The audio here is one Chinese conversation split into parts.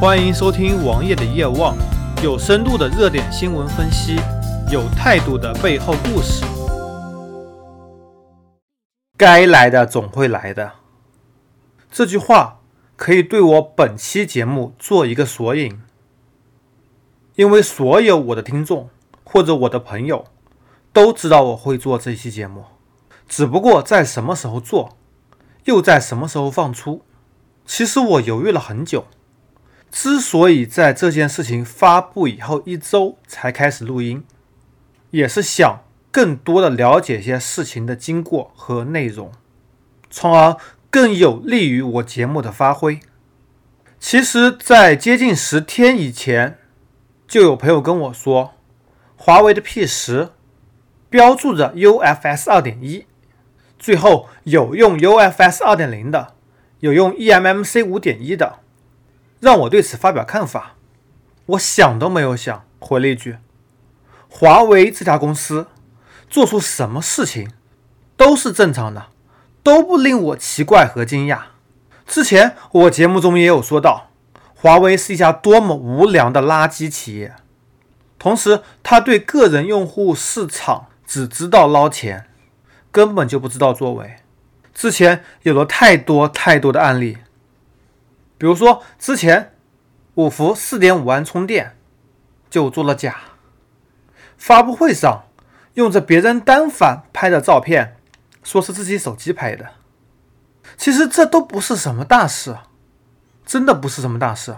欢迎收听王爷的夜望，有深度的热点新闻分析，有态度的背后故事。该来的总会来的，这句话可以对我本期节目做一个索引，因为所有我的听众或者我的朋友都知道我会做这期节目，只不过在什么时候做，又在什么时候放出，其实我犹豫了很久。之所以在这件事情发布以后一周才开始录音，也是想更多的了解一些事情的经过和内容，从而更有利于我节目的发挥。其实，在接近十天以前，就有朋友跟我说，华为的 P 十标注着 UFS 二点一，最后有用 UFS 二点零的，有用 eMMC 五点一的。让我对此发表看法，我想都没有想，回了一句：“华为这家公司做出什么事情都是正常的，都不令我奇怪和惊讶。”之前我节目中也有说到，华为是一家多么无良的垃圾企业，同时他对个人用户市场只知道捞钱，根本就不知道作为。之前有了太多太多的案例。比如说，之前五伏四点五安充电就做了假，发布会上用着别人单反拍的照片，说是自己手机拍的。其实这都不是什么大事，真的不是什么大事。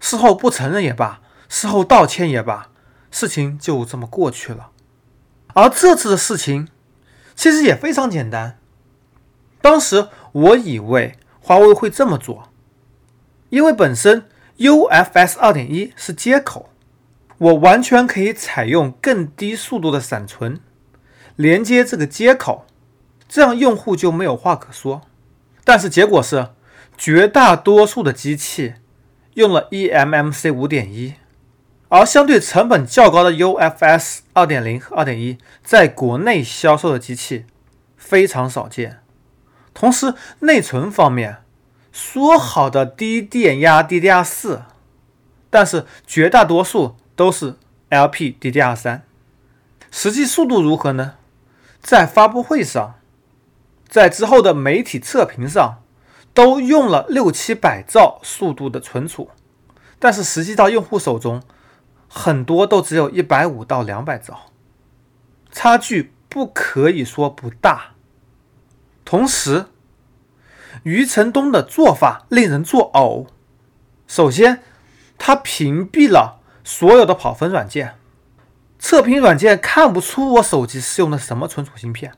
事后不承认也罢，事后道歉也罢，事情就这么过去了。而这次的事情其实也非常简单。当时我以为华为会这么做。因为本身 UFS 2.1是接口，我完全可以采用更低速度的闪存连接这个接口，这样用户就没有话可说。但是结果是，绝大多数的机器用了 eMMC 5.1，而相对成本较高的 UFS 2.0和2.1在国内销售的机器非常少见。同时，内存方面。说好的低电压 DDR4，但是绝大多数都是 LPDDR3，实际速度如何呢？在发布会上，在之后的媒体测评上，都用了六七百兆速度的存储，但是实际到用户手中，很多都只有一百五到两百兆，差距不可以说不大。同时，余承东的做法令人作呕。首先，他屏蔽了所有的跑分软件，测评软件看不出我手机是用的什么存储芯片。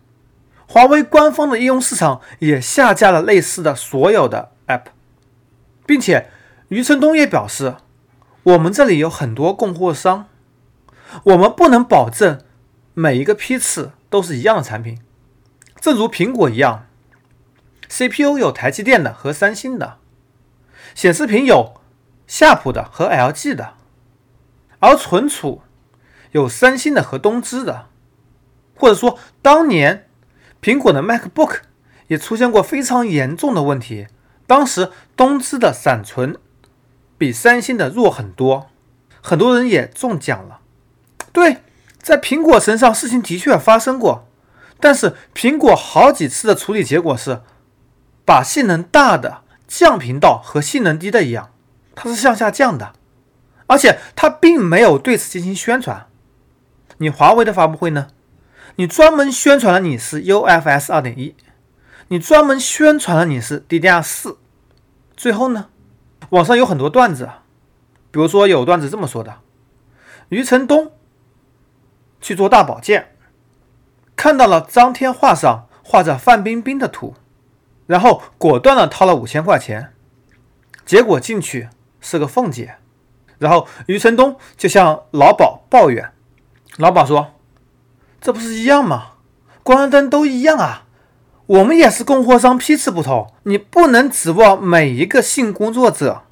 华为官方的应用市场也下架了类似的所有的 App，并且余承东也表示，我们这里有很多供货商，我们不能保证每一个批次都是一样的产品，正如苹果一样。CPU 有台积电的和三星的，显示屏有夏普的和 LG 的，而存储有三星的和东芝的，或者说当年苹果的 MacBook 也出现过非常严重的问题，当时东芝的闪存比三星的弱很多，很多人也中奖了。对，在苹果身上事情的确发生过，但是苹果好几次的处理结果是。把性能大的降频到和性能低的一样，它是向下降的，而且它并没有对此进行宣传。你华为的发布会呢？你专门宣传了你是 UFS 二点一，你专门宣传了你是 DDR 四，最后呢，网上有很多段子，比如说有段子这么说的：余承东去做大保健，看到了张天画上画着范冰冰的图。然后果断的掏了五千块钱，结果进去是个凤姐，然后余承东就向老鸨抱怨，老鸨说：“这不是一样吗？关灯都一样啊，我们也是供货商，批次不同，你不能指望每一个性工作者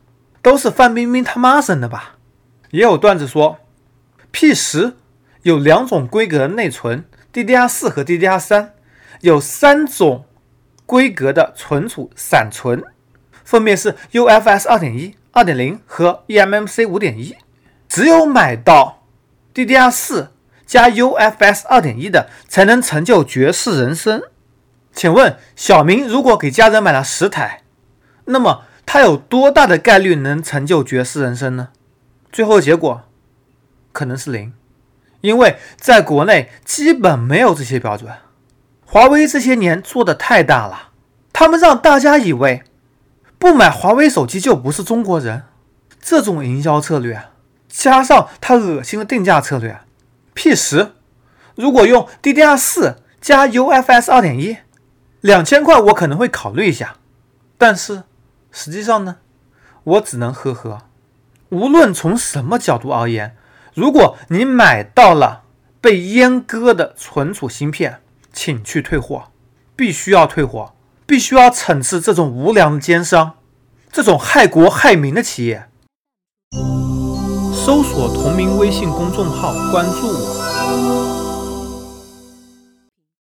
都是范冰冰他妈生的吧？”也有段子说，P 十有两种规格的内存，DDR 四和 DDR 三，有三种。规格的存储闪存分别是 UFS 2.1、二点零和 eMMC 五点一，只有买到 DDR 四加 UFS 二点一的，才能成就绝世人生。请问小明如果给家人买了十台，那么他有多大的概率能成就绝世人生呢？最后结果可能是零，因为在国内基本没有这些标准。华为这些年做的太大了，他们让大家以为不买华为手机就不是中国人。这种营销策略，加上他恶心的定价策略，P 十如果用 DDR 四加 UFS 二点一，两千块我可能会考虑一下，但是实际上呢，我只能呵呵。无论从什么角度而言，如果你买到了被阉割的存储芯片，请去退货，必须要退货，必须要惩治这种无良的奸商，这种害国害民的企业。搜索同名微信公众号，关注我。